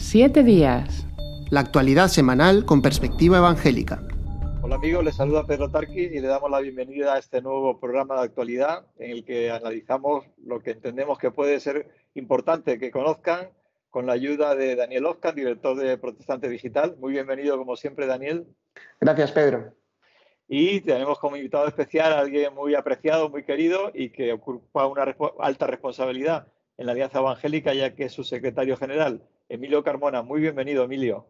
Siete días. La actualidad semanal con perspectiva evangélica. Hola amigos, les saluda Pedro Tarqui y le damos la bienvenida a este nuevo programa de actualidad en el que analizamos lo que entendemos que puede ser importante que conozcan con la ayuda de Daniel Oscar, director de Protestante Digital. Muy bienvenido como siempre, Daniel. Gracias, Pedro. Y tenemos como invitado especial a alguien muy apreciado, muy querido y que ocupa una alta responsabilidad en la Alianza Evangélica, ya que es su secretario general, Emilio Carmona. Muy bienvenido, Emilio.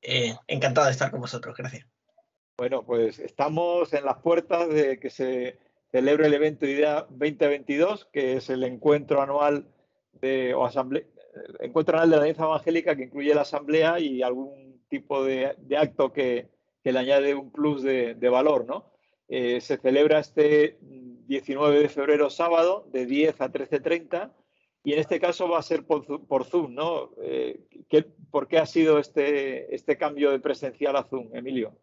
Eh, encantado de estar con vosotros, gracias. Bueno, pues estamos en las puertas de que se celebre el evento IDEA 2022, que es el encuentro anual de, o asamblea, encuentro anual de la Alianza Evangélica que incluye la asamblea y algún tipo de, acto que, le añade un plus de, valor, ¿no? Eh, se celebra este 19 de febrero sábado de 10 a 13.30 y en este caso va a ser por, Zoom, ¿no? Eh, ¿Por qué ha sido este, este cambio de presencial a Zoom, Emilio?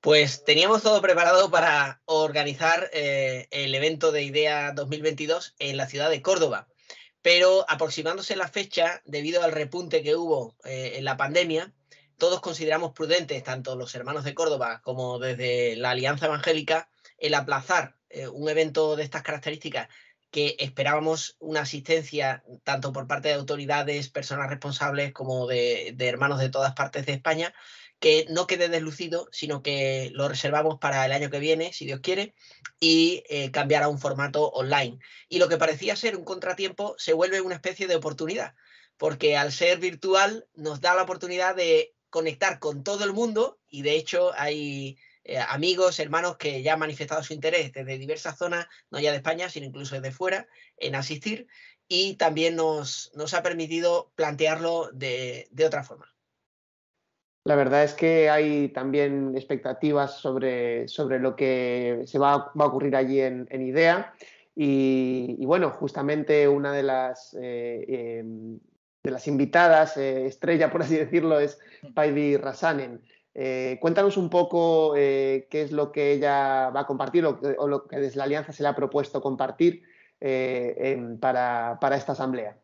Pues teníamos todo preparado para organizar eh, el evento de IDEA 2022 en la ciudad de Córdoba, pero aproximándose la fecha, debido al repunte que hubo eh, en la pandemia, todos consideramos prudentes, tanto los hermanos de Córdoba como desde la Alianza Evangélica, el aplazar un evento de estas características que esperábamos una asistencia tanto por parte de autoridades, personas responsables como de, hermanos de todas partes de España, que no quede deslucido, sino que lo reservamos para el año que viene, si Dios quiere, y eh, cambiar a un formato online. Y lo que parecía ser un contratiempo se vuelve una especie de oportunidad, porque al ser virtual nos da la oportunidad de conectar con todo el mundo y de hecho hay eh, amigos, hermanos que ya han manifestado su interés desde diversas zonas, no ya de España, sino incluso desde fuera, en asistir y también nos, ha permitido plantearlo de, otra forma. La verdad es que hay también expectativas sobre, sobre lo que se va, a ocurrir allí en, IDEA. Y, bueno, justamente una de las, eh, em, de las invitadas, eh, estrella por así decirlo, es Paivi Rasanen. Eh, cuéntanos un poco eh, qué es lo que ella va a compartir o, lo que desde la Alianza se le ha propuesto compartir eh, para, esta asamblea.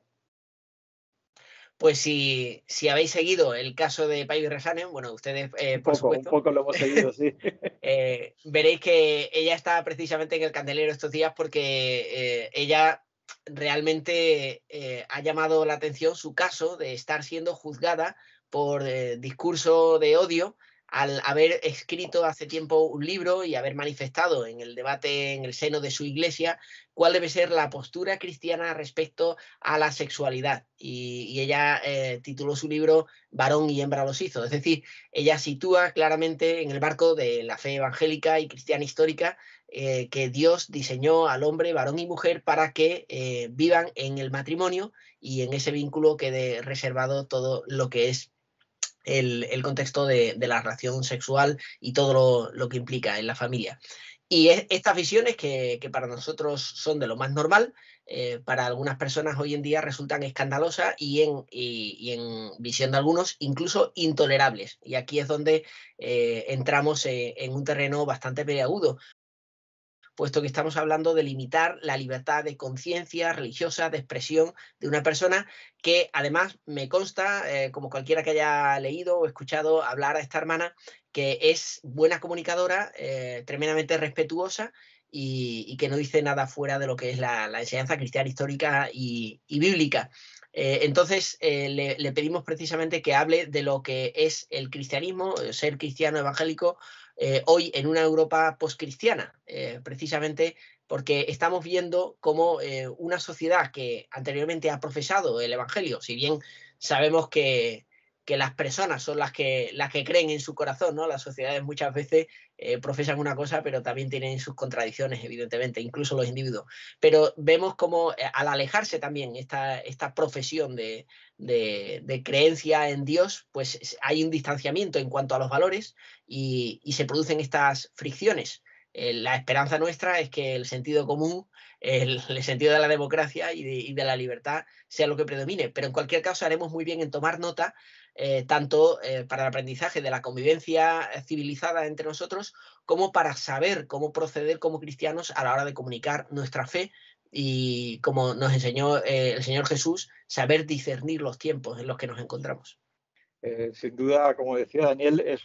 Pues si, habéis seguido el caso de Paivi Resanen, bueno, ustedes, por supuesto. Un poco lo hemos seguido, sí. veréis que ella está precisamente en el candelero estos días porque ella realmente ha llamado la atención su caso de estar siendo juzgada por eh, discurso de odio al haber escrito hace tiempo un libro y haber manifestado en el debate en el seno de su iglesia cuál debe ser la postura cristiana respecto a la sexualidad. Y, ella eh, tituló su libro Varón y hembra los hizo. Es decir, ella sitúa claramente en el barco de la fe evangélica y cristiana histórica eh, que Dios diseñó al hombre, varón y mujer, para que vivan en el matrimonio y en ese vínculo quede reservado todo lo que es el, contexto de, la relación sexual y todo lo, que implica en la familia. Y estas visiones que, para nosotros son de lo más normal, eh, para algunas personas hoy en día resultan escandalosas y en, visión de algunos incluso intolerables. Y aquí es donde eh, entramos en, en un terreno bastante peliagudo, puesto que estamos hablando de limitar la libertad de conciencia religiosa, de expresión de una persona que además me consta, eh, como cualquiera que haya leído o escuchado hablar a esta hermana, que es buena comunicadora, eh, tremendamente respetuosa y, que no dice nada fuera de lo que es la, enseñanza cristiana histórica y, bíblica. Eh, entonces, le, le, pedimos precisamente que hable de lo que es el cristianismo, ser cristiano evangélico, eh, hoy en una Europa poscristiana, eh, precisamente porque estamos viendo cómo eh, una sociedad que anteriormente ha profesado el Evangelio, si bien sabemos que, que las personas son las que, las que creen en su corazón, ¿no? Las sociedades muchas veces eh, profesan una cosa, pero también tienen sus contradicciones, evidentemente, incluso los individuos. Pero vemos como eh, al alejarse también esta, esta profesión de, de, creencia en Dios, pues hay un distanciamiento en cuanto a los valores y, y se producen estas fricciones. Eh, la esperanza nuestra es que el sentido común, el, sentido de la democracia y de, la libertad sea lo que predomine. Pero en cualquier caso haremos muy bien en tomar nota, eh, tanto eh, para el aprendizaje de la convivencia civilizada entre nosotros, como para saber cómo proceder como cristianos a la hora de comunicar nuestra fe y como nos enseñó eh, el Señor Jesús, saber discernir los tiempos en los que nos encontramos. Sin duda, como decía Daniel, es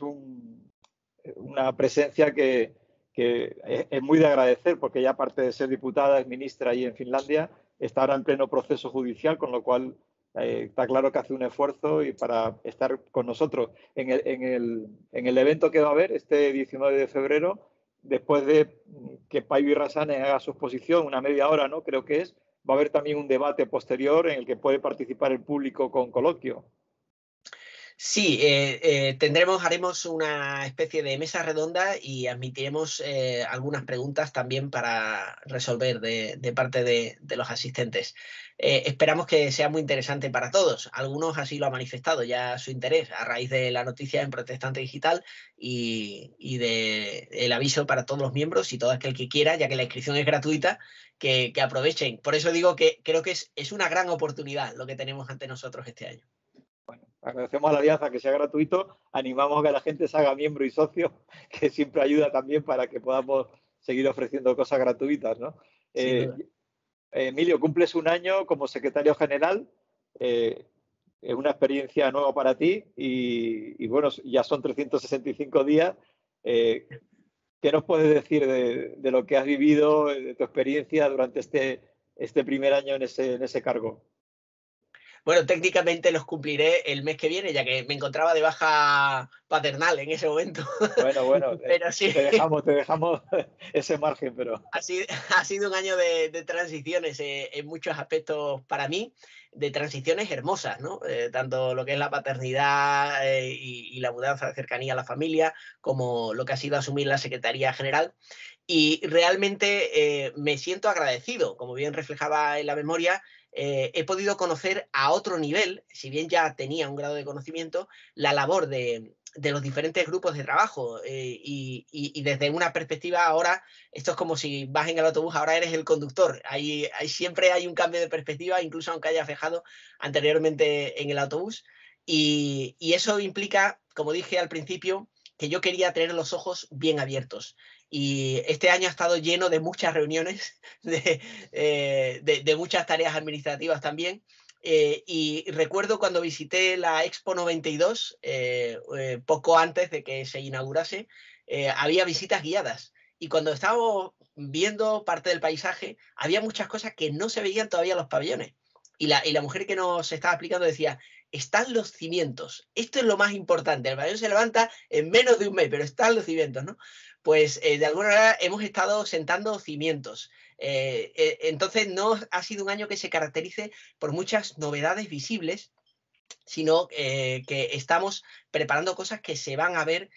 una presencia que, es, muy de agradecer, porque ya aparte de ser diputada, es ministra ahí en Finlandia, está ahora en pleno proceso judicial, con lo cual eh, está claro que hace un esfuerzo y para estar con nosotros en el, en, el, en el evento que va a haber este 19 de febrero, después de que Paivi Rasane haga su exposición, una media hora, ¿no? Creo que es, va a haber también un debate posterior en el que puede participar el público con coloquio. Sí, eh, eh, tendremos, haremos una especie de mesa redonda y admitiremos eh, algunas preguntas también para resolver de, parte de, los asistentes. Esperamos que sea muy interesante para todos. Algunos así lo han manifestado ya su interés a raíz de la noticia en Protestante Digital y, y del aviso para todos los miembros y todo aquel que quiera, ya que la inscripción es gratuita, que, aprovechen. Por eso digo que creo que es una gran oportunidad lo que tenemos ante nosotros este año. Bueno, agradecemos a la alianza que sea gratuito, animamos a que la gente se haga miembro y socio, que siempre ayuda también para que podamos seguir ofreciendo cosas gratuitas, ¿no? Eh, Emilio, cumples un año como secretario general. Eh, es una experiencia nueva para ti y, bueno, ya son 365 días. Eh, ¿Qué nos puedes decir de, lo que has vivido, de tu experiencia durante este, este primer año en ese, en ese cargo? Bueno, técnicamente los cumpliré el mes que viene, ya que me encontraba de baja paternal en ese momento. Bueno, bueno, pero sí. te, dejamos, te dejamos ese margen, pero... Ha sido, ha sido un año de, transiciones eh, en muchos aspectos para mí, de transiciones hermosas, ¿no? Eh, tanto lo que es la paternidad eh, y, la mudanza de cercanía a la familia, como lo que ha sido asumir la Secretaría General. Y realmente me siento agradecido, como bien reflejaba en la memoria, eh, he podido conocer a otro nivel, si bien ya tenía un grado de conocimiento, la labor de, los diferentes grupos de trabajo eh, y, desde una perspectiva ahora, esto es como si vas en el autobús, ahora eres el conductor, hay, siempre hay un cambio de perspectiva, incluso aunque hayas viajado anteriormente en el autobús y eso implica, como dije al principio, que yo quería tener los ojos bien abiertos. Y este año ha estado lleno de muchas reuniones, eh, de, muchas tareas administrativas también. Eh, y recuerdo cuando visité la Expo 92, eh, poco antes de que se inaugurase, había visitas guiadas. Y cuando estábamos viendo parte del paisaje, había muchas cosas que no se veían todavía los pabellones. Y la, y la mujer que nos estaba explicando decía, están los cimientos. Esto es lo más importante. El pabellón se levanta en menos de un mes, pero están los cimientos, ¿no? Pues eh, de alguna manera hemos estado sentando cimientos. Eh, eh, entonces no ha sido un año que se caracterice por muchas novedades visibles, sino que estamos preparando cosas que se van a ver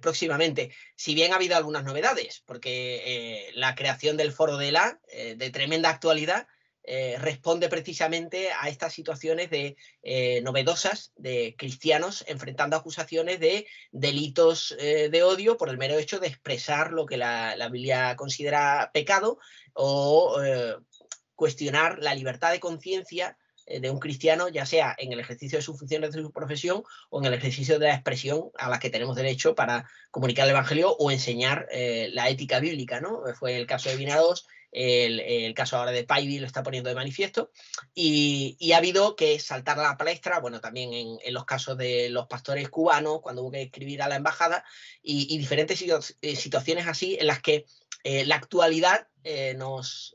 próximamente. Si bien ha habido algunas novedades, porque la creación del foro de la, de tremenda actualidad, eh, responde precisamente a estas situaciones de eh, novedosas de cristianos enfrentando acusaciones de delitos eh, de odio por el mero hecho de expresar lo que la, Biblia considera pecado o cuestionar la libertad de conciencia de un cristiano, ya sea en el ejercicio de sus funciones de su profesión o en el ejercicio de la expresión a la que tenemos derecho para comunicar el Evangelio o enseñar la ética bíblica, ¿no? Fue el caso de Vinados el, caso ahora de Paivi lo está poniendo de manifiesto, y, ha habido que saltar la palestra, bueno, también en, los casos de los pastores cubanos, cuando hubo que escribir a la embajada, y, diferentes eh, situaciones así en las que eh, la actualidad eh, nos,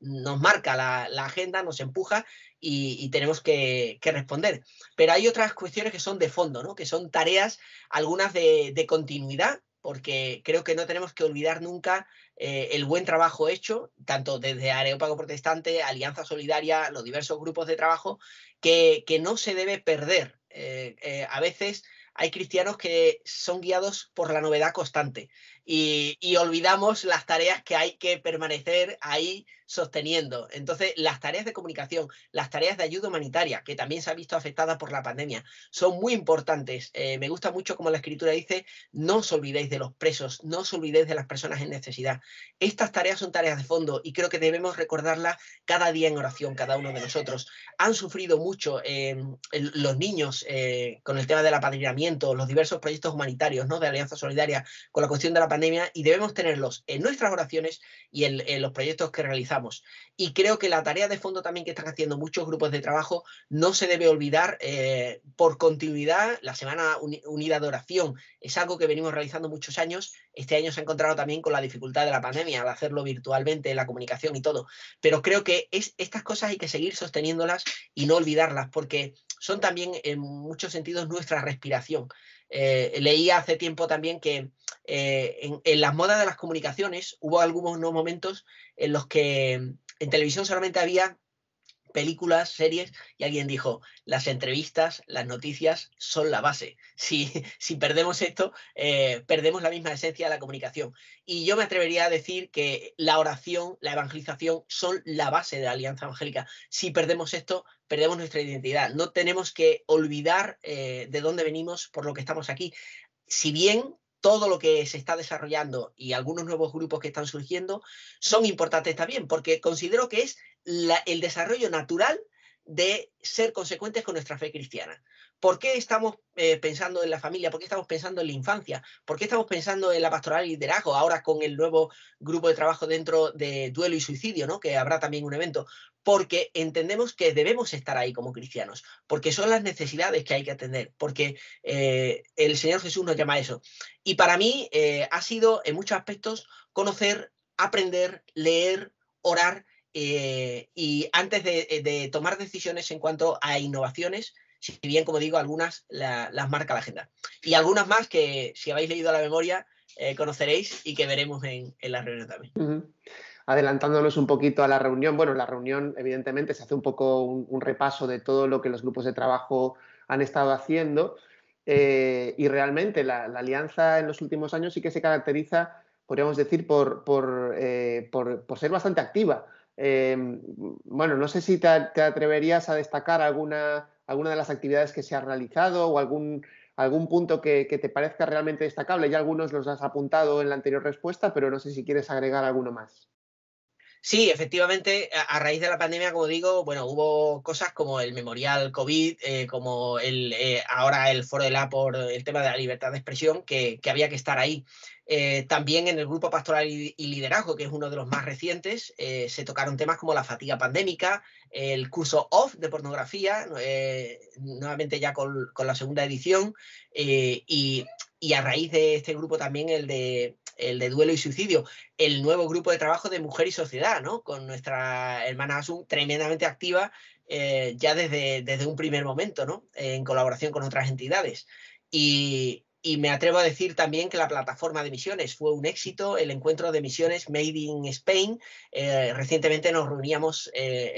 nos marca la, agenda, nos empuja y, tenemos que, responder. Pero hay otras cuestiones que son de fondo, ¿no? que son tareas, algunas de, de continuidad, porque creo que no tenemos que olvidar nunca eh, el buen trabajo hecho, tanto desde Areópago Protestante, Alianza Solidaria, los diversos grupos de trabajo, que, no se debe perder. Eh, eh, a veces hay cristianos que son guiados por la novedad constante y, olvidamos las tareas que hay que permanecer ahí sosteniendo. Entonces, las tareas de comunicación, las tareas de ayuda humanitaria, que también se han visto afectadas por la pandemia, son muy importantes. Eh, me gusta mucho como la escritura dice, no os olvidéis de los presos, no os olvidéis de las personas en necesidad. Estas tareas son tareas de fondo y creo que debemos recordarlas cada día en oración, cada uno de nosotros. Han sufrido mucho eh, los niños eh, con el tema del apadrinamiento, los diversos proyectos humanitarios ¿no? de Alianza Solidaria, con la cuestión de la y debemos tenerlos en nuestras oraciones y en, los proyectos que realizamos. Y creo que la tarea de fondo también que están haciendo muchos grupos de trabajo no se debe olvidar eh, por continuidad. La Semana Unida de Oración es algo que venimos realizando muchos años. Este año se ha encontrado también con la dificultad de la pandemia al hacerlo virtualmente, la comunicación y todo. Pero creo que es, estas cosas hay que seguir sosteniéndolas y no olvidarlas porque son también en muchos sentidos nuestra respiración. Eh, leía hace tiempo también que eh, en, las modas de las comunicaciones hubo algunos momentos en los que en televisión solamente había películas, series, y alguien dijo, las entrevistas, las noticias son la base. Si, si perdemos esto, eh, perdemos la misma esencia de la comunicación. Y yo me atrevería a decir que la oración, la evangelización son la base de la alianza evangélica. Si perdemos esto, perdemos nuestra identidad. No tenemos que olvidar eh, de dónde venimos por lo que estamos aquí. Si bien todo lo que se está desarrollando y algunos nuevos grupos que están surgiendo son importantes también, porque considero que es el desarrollo natural de ser consecuentes con nuestra fe cristiana. ¿Por qué estamos eh, pensando en la familia? ¿Por qué estamos pensando en la infancia? ¿Por qué estamos pensando en la pastoral y liderazgo ahora con el nuevo grupo de trabajo dentro de duelo y suicidio, ¿no? que habrá también un evento? Porque entendemos que debemos estar ahí como cristianos, porque son las necesidades que hay que atender, porque eh, el Señor Jesús nos llama a eso. Y para mí eh, ha sido en muchos aspectos conocer, aprender, leer, orar y antes de tomar decisiones en cuanto a innovaciones, si bien, como digo, algunas las marca la agenda. Y algunas más que, si habéis leído la memoria, eh, conoceréis y que veremos en, la reunión también. Adelantándonos un poquito a la reunión, bueno, la reunión evidentemente se hace un poco un, repaso de todo lo que los grupos de trabajo han estado haciendo eh, y realmente la, alianza en los últimos años sí que se caracteriza, podríamos decir, por, por, eh, ser bastante activa. bueno, no sé si te atreverías a destacar alguna alguna de las actividades que se ha realizado o algún, algún punto que, te parezca realmente destacable. Ya algunos los has apuntado en la anterior respuesta, pero no sé si quieres agregar alguno más. Sí, efectivamente, a, raíz de la pandemia, como digo, bueno, hubo cosas como el memorial COVID, eh, como el, eh, ahora el foro de la por el tema de la libertad de expresión, que, había que estar ahí. Eh, también en el grupo pastoral y, liderazgo, que es uno de los más recientes, se tocaron temas como la fatiga pandémica, el curso OFF de pornografía, nuevamente ya con, la segunda edición, y, a raíz de este grupo también el de, el de duelo y suicidio, el nuevo grupo de trabajo de mujer y sociedad, ¿no? con nuestra hermana Asun tremendamente activa ya desde, desde un primer momento, ¿no? en colaboración con otras entidades. Y, y me atrevo a decir también que la plataforma de misiones fue un éxito, el encuentro de misiones Made in Spain. Eh, recientemente nos reuníamos eh,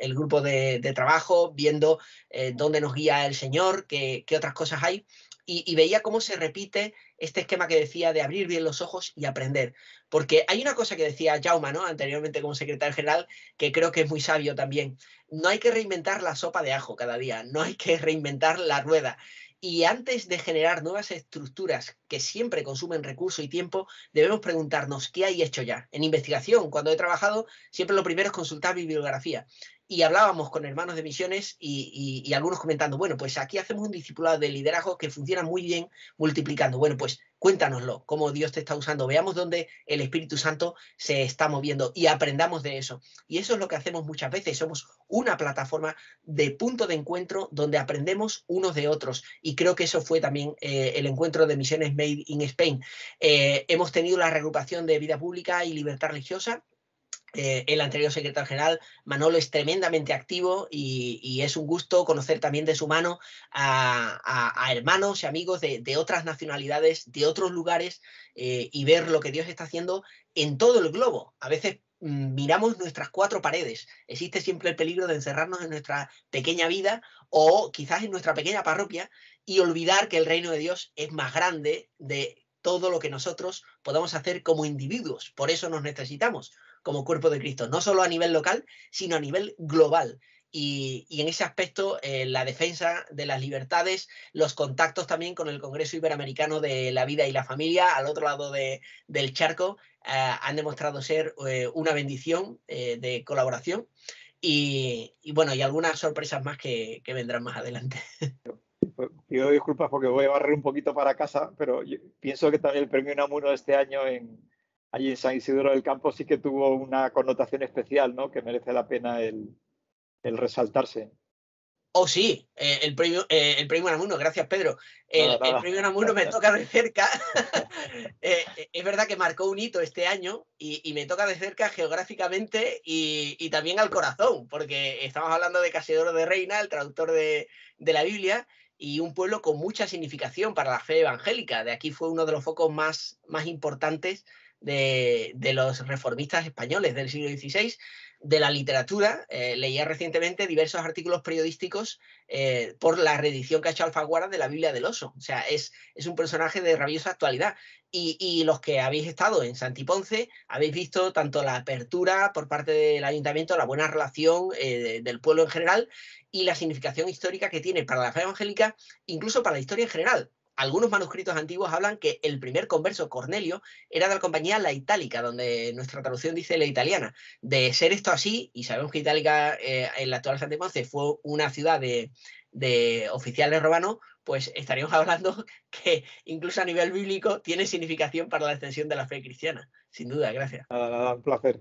el, grupo de, trabajo viendo eh, dónde nos guía el Señor, qué, otras cosas hay, y, veía cómo se repite este esquema que decía de abrir bien los ojos y aprender. Porque hay una cosa que decía Jauma, ¿no? anteriormente como secretario general, que creo que es muy sabio también. No hay que reinventar la sopa de ajo cada día, no hay que reinventar la rueda. Y antes de generar nuevas estructuras que siempre consumen recursos y tiempo, debemos preguntarnos qué hay hecho ya. En investigación, cuando he trabajado, siempre lo primero es consultar bibliografía y hablábamos con hermanos de misiones y, algunos comentando, bueno, pues aquí hacemos un discipulado de liderazgo que funciona muy bien multiplicando. Bueno, pues cuéntanoslo, cómo Dios te está usando, veamos dónde el Espíritu Santo se está moviendo y aprendamos de eso. Y eso es lo que hacemos muchas veces, somos una plataforma de punto de encuentro donde aprendemos unos de otros. Y creo que eso fue también eh, el encuentro de misiones Made in Spain. Eh, hemos tenido la reagrupación de vida pública y libertad religiosa eh, el anterior secretario general, Manolo, es tremendamente activo y, es un gusto conocer también de su mano a, hermanos y amigos de, otras nacionalidades, de otros lugares eh, y ver lo que Dios está haciendo en todo el globo. A veces mm, miramos nuestras cuatro paredes. Existe siempre el peligro de encerrarnos en nuestra pequeña vida o quizás en nuestra pequeña parroquia y olvidar que el reino de Dios es más grande de todo lo que nosotros podamos hacer como individuos. Por eso nos necesitamos como cuerpo de Cristo, no solo a nivel local, sino a nivel global. Y, en ese aspecto, eh, la defensa de las libertades, los contactos también con el Congreso Iberoamericano de la Vida y la Familia, al otro lado del charco, eh, han demostrado ser eh, una bendición de colaboración. Y, bueno, y algunas sorpresas más que, vendrán más adelante. pido disculpas porque voy a barrer un poquito para casa, pero pienso que también el premio Namuno de este año en, allí en San Isidro del Campo sí que tuvo una connotación especial, ¿no? Que merece la pena el, el resaltarse. Oh, sí, eh, el premio, eh, el premio Namuno, gracias Pedro. El, premio Namuno me toca de cerca. Eh, es verdad que marcó un hito este año y, me toca de cerca geográficamente y, también al corazón, porque estamos hablando de Casidoro de Reina, el traductor de, la Biblia, y un pueblo con mucha significación para la fe evangélica. De aquí fue uno de los focos más, más importantes de, los reformistas españoles del siglo XVI de la literatura. Eh, leía recientemente diversos artículos periodísticos eh, por la reedición que ha hecho Alfaguara de la Biblia del Oso. O sea, es, es un personaje de rabiosa actualidad. Y, los que habéis estado en Santiponce habéis visto tanto la apertura por parte del ayuntamiento, la buena relación eh, del pueblo en general y la significación histórica que tiene para la fe evangélica, incluso para la historia en general algunos manuscritos antiguos hablan que el primer converso, Cornelio, era de la compañía La Itálica, donde nuestra traducción dice La Italiana. De ser esto así, y sabemos que Itálica eh, en la actual Santiponce fue una ciudad de, oficiales romanos, pues estaríamos hablando que incluso a nivel bíblico tiene significación para la extensión de la fe cristiana. Sin duda, gracias. Nada, nada, un placer.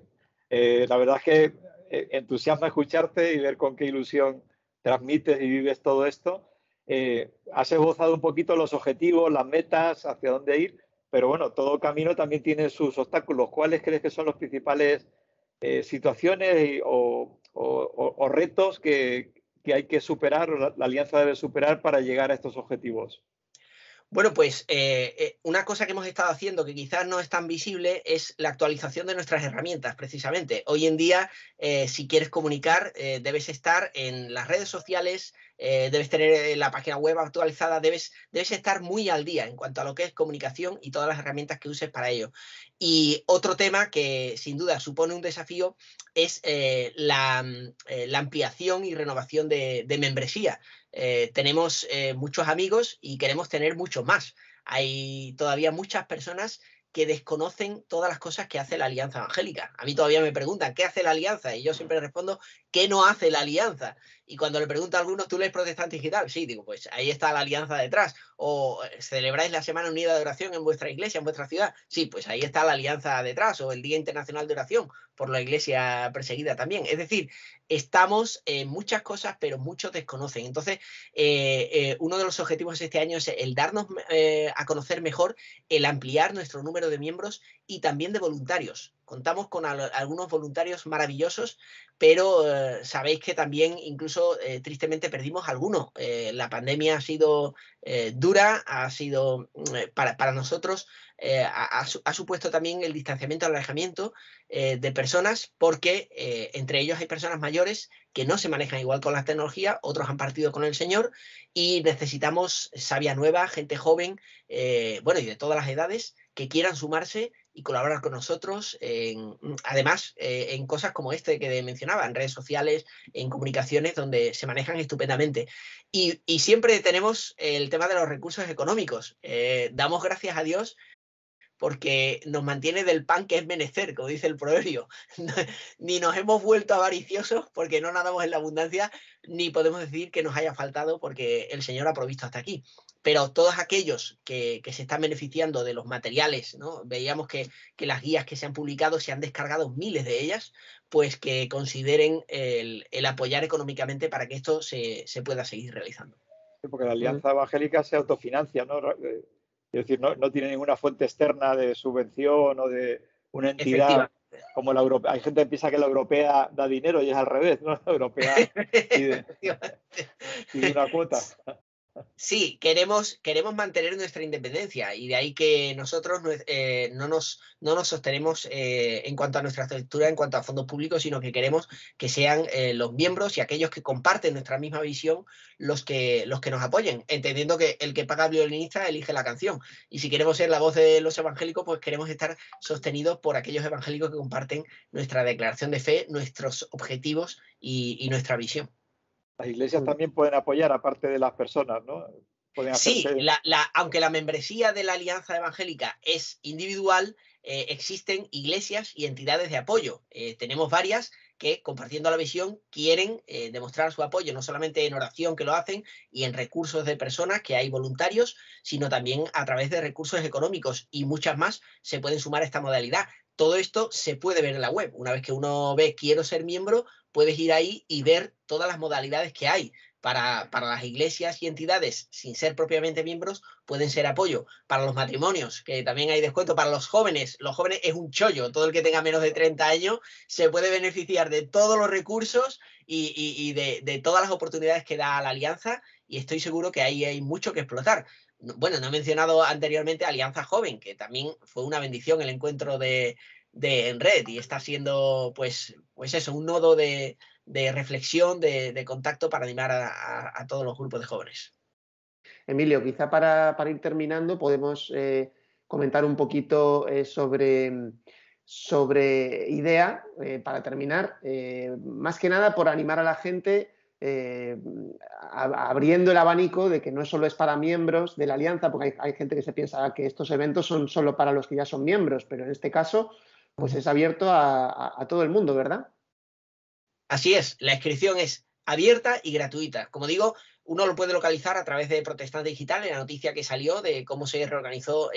Eh, la verdad es que eh, entusiasma escucharte y ver con qué ilusión transmites y vives todo esto eh, has esbozado un poquito los objetivos, las metas, hacia dónde ir, pero bueno, todo camino también tiene sus obstáculos. ¿Cuáles crees que son los principales eh, situaciones o, retos que, hay que superar, o la alianza debe superar para llegar a estos objetivos? Bueno, pues eh, una cosa que hemos estado haciendo que quizás no es tan visible es la actualización de nuestras herramientas, precisamente. Hoy en día, si quieres comunicar, debes estar en las redes sociales, eh, debes tener eh, la página web actualizada, debes, debes estar muy al día en cuanto a lo que es comunicación y todas las herramientas que uses para ello. Y otro tema que sin duda supone un desafío es eh, la, ampliación y renovación de, membresía. tenemos muchos amigos y queremos tener muchos más. Hay todavía muchas personas que desconocen todas las cosas que hace la Alianza Evangélica. A mí todavía me preguntan, ¿qué hace la Alianza? Y yo siempre respondo, ¿qué no hace la Alianza? Y cuando le pregunto a algunos, ¿tú lees protestante digital? Sí, digo, pues ahí está la alianza detrás. O eh, celebráis la Semana Unida de Oración en vuestra iglesia, en vuestra ciudad. Sí, pues ahí está la alianza detrás. O el Día Internacional de Oración por la iglesia perseguida también. Es decir, estamos en muchas cosas, pero muchos desconocen. Entonces, eh, eh, uno de los objetivos este año es el darnos a conocer mejor, el ampliar nuestro número de miembros y también de voluntarios. Contamos con algunos voluntarios maravillosos, pero eh, sabéis que también incluso eh, tristemente perdimos algunos. Eh, la pandemia ha sido dura, ha sido mm, para, para, nosotros, ha, ha, supuesto también el distanciamiento, el alejamiento de personas, porque entre ellos hay personas mayores que no se manejan igual con la tecnología, otros han partido con el Señor y necesitamos sabia nueva, gente joven, bueno, y de todas las edades que quieran sumarse y colaborar con nosotros, además eh, en cosas como este que mencionaba, en redes sociales, en comunicaciones donde se manejan estupendamente. Y, siempre tenemos el tema de los recursos económicos. Eh, damos gracias a Dios porque nos mantiene del pan que es menester, como dice el proverbio. ni nos hemos vuelto avariciosos porque no nadamos en la abundancia, ni podemos decir que nos haya faltado porque el Señor ha provisto hasta aquí pero todos aquellos que, se están beneficiando de los materiales, ¿no? veíamos que, las guías que se han publicado se han descargado miles de ellas, pues que consideren el, apoyar económicamente para que esto se, pueda seguir realizando. porque la Alianza Evangélica se autofinancia, ¿no? Eh, es decir, no, tiene ninguna fuente externa de subvención o de una entidad como la europea. Hay gente que piensa que la europea da dinero y es al revés, ¿no? La europea pide una cuota. Sí, queremos, queremos mantener nuestra independencia y de ahí que nosotros eh, no, nos, no nos sostenemos eh, en cuanto a nuestra estructura, en cuanto a fondos públicos, sino que queremos que sean eh, los miembros y aquellos que comparten nuestra misma visión los que, los que nos apoyen, entendiendo que el que paga violinista elige la canción. Y si queremos ser la voz de los evangélicos, pues queremos estar sostenidos por aquellos evangélicos que comparten nuestra declaración de fe, nuestros objetivos y nuestra visión. Las iglesias mm. también pueden apoyar, aparte de las personas, ¿no? sí, aunque la membresía de la Alianza Evangélica es individual, eh, existen iglesias y entidades de apoyo. Eh, tenemos varias que compartiendo la visión quieren eh, demostrar su apoyo, no solamente en oración que lo hacen y en recursos de personas que hay voluntarios, sino también a través de recursos económicos y muchas más se pueden sumar a esta modalidad. Todo esto se puede ver en la web. Una vez que uno ve quiero ser miembro, puedes ir ahí y ver todas las modalidades que hay para, las iglesias y entidades, sin ser propiamente miembros, pueden ser apoyo. Para los matrimonios, que también hay descuento. Para los jóvenes, los jóvenes es un chollo. Todo el que tenga menos de 30 años se puede beneficiar de todos los recursos y, de, todas las oportunidades que da la alianza. Y estoy seguro que ahí hay mucho que explotar. Bueno, no he mencionado anteriormente Alianza Joven, que también fue una bendición el encuentro de, de en red y está siendo, pues, pues eso, un nodo de, de reflexión, de, contacto para animar a, todos los grupos de jóvenes. Emilio, quizá para, ir terminando podemos eh, comentar un poquito eh, sobre, sobre IDEA, eh, para terminar, más que nada por animar a la gente abriendo el abanico de que no solo es para miembros de la alianza, porque hay, gente que se piensa que estos eventos son solo para los que ya son miembros, pero en este caso, pues es abierto a todo el mundo, ¿verdad? Así es, la inscripción es abierta y gratuita. Como digo, uno lo puede localizar a través de Protestante Digital, en la noticia que salió de cómo se reorganizó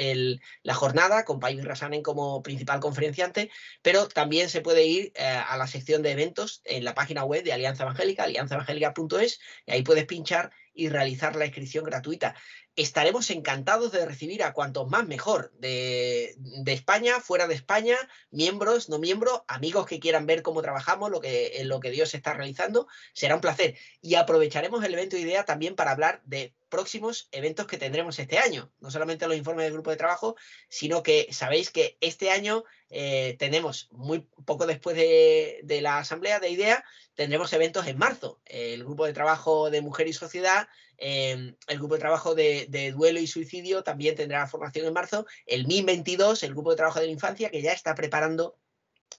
la jornada, con Paivi Rasanen como principal conferenciante, pero también se puede ir eh, a la sección de eventos en la página web de Alianza Evangélica, alianzaevangélica.es, y ahí puedes pinchar y realizar la inscripción gratuita estaremos encantados de recibir a cuantos más mejor de, España, fuera de España, miembros, no miembros, amigos que quieran ver cómo trabajamos, lo que, lo que Dios está realizando. Será un placer. Y aprovecharemos el evento IDEA también para hablar de próximos eventos que tendremos este año. No solamente los informes del grupo de trabajo, sino que sabéis que este año eh, tenemos, muy poco después de, de, la asamblea de IDEA, tendremos eventos en marzo. El grupo de trabajo de Mujer y Sociedad Em, el grupo de trabajo de, duelo y suicidio también tendrá formación en marzo. El MIN 22, el grupo de trabajo de la infancia, que ya está preparando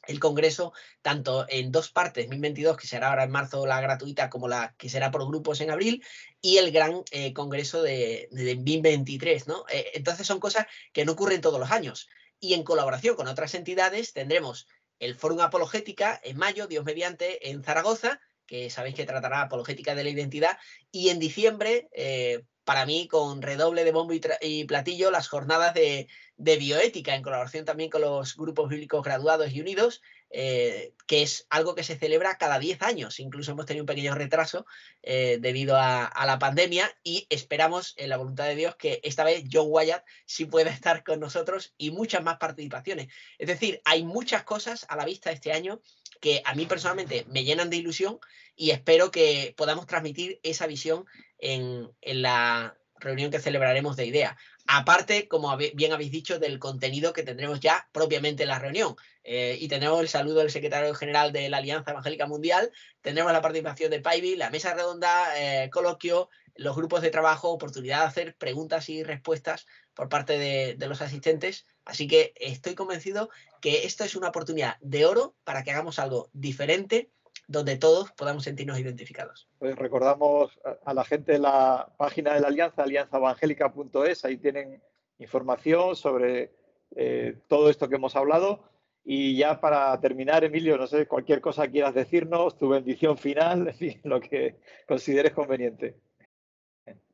el congreso tanto en dos partes, MIN 22, que será ahora en marzo la gratuita, como la que será por grupos en abril, y el gran eh, congreso de, de, MIN 23. ¿no? Eh, entonces son cosas que no ocurren todos los años. Y en colaboración con otras entidades tendremos el Fórum Apologética en mayo, Dios mediante, en Zaragoza, que sabéis que tratará apologética de la identidad, y en diciembre, eh, para mí, con redoble de bombo y, platillo, las jornadas de, bioética, en colaboración también con los grupos bíblicos graduados y unidos, eh, que es algo que se celebra cada 10 años. Incluso hemos tenido un pequeño retraso eh, debido a, la pandemia y esperamos, en la voluntad de Dios, que esta vez John Wyatt sí pueda estar con nosotros y muchas más participaciones. Es decir, hay muchas cosas a la vista este año que a mí personalmente me llenan de ilusión y espero que podamos transmitir esa visión en, la reunión que celebraremos de IDEA. Aparte, como bien habéis dicho, del contenido que tendremos ya propiamente en la reunión. Eh, y tendremos el saludo del secretario general de la Alianza Evangélica Mundial, tendremos la participación de Paivi, la mesa redonda, eh, coloquio, los grupos de trabajo, oportunidad de hacer preguntas y respuestas por parte de, los asistentes. Así que estoy convencido que esto es una oportunidad de oro para que hagamos algo diferente donde todos podamos sentirnos identificados. Pues recordamos a la gente en la página de la Alianza, alianzaevangélica.es, ahí tienen información sobre eh, todo esto que hemos hablado. Y ya para terminar, Emilio, no sé, cualquier cosa quieras decirnos, tu bendición final, en fin, lo que consideres conveniente.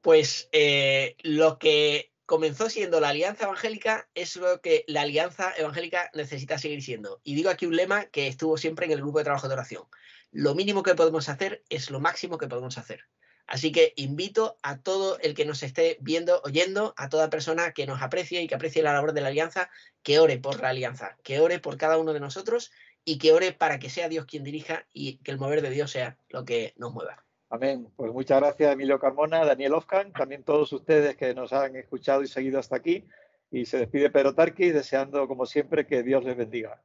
Pues eh, lo que comenzó siendo la alianza evangélica es lo que la alianza evangélica necesita seguir siendo. Y digo aquí un lema que estuvo siempre en el grupo de trabajo de oración. Lo mínimo que podemos hacer es lo máximo que podemos hacer. Así que invito a todo el que nos esté viendo, oyendo, a toda persona que nos aprecie y que aprecie la labor de la alianza, que ore por la alianza, que ore por cada uno de nosotros y que ore para que sea Dios quien dirija y que el mover de Dios sea lo que nos mueva. Amén. Pues muchas gracias, Emilio Carmona, Daniel Ofcan, también todos ustedes que nos han escuchado y seguido hasta aquí. Y se despide Pedro Tarquis, deseando, como siempre, que Dios les bendiga.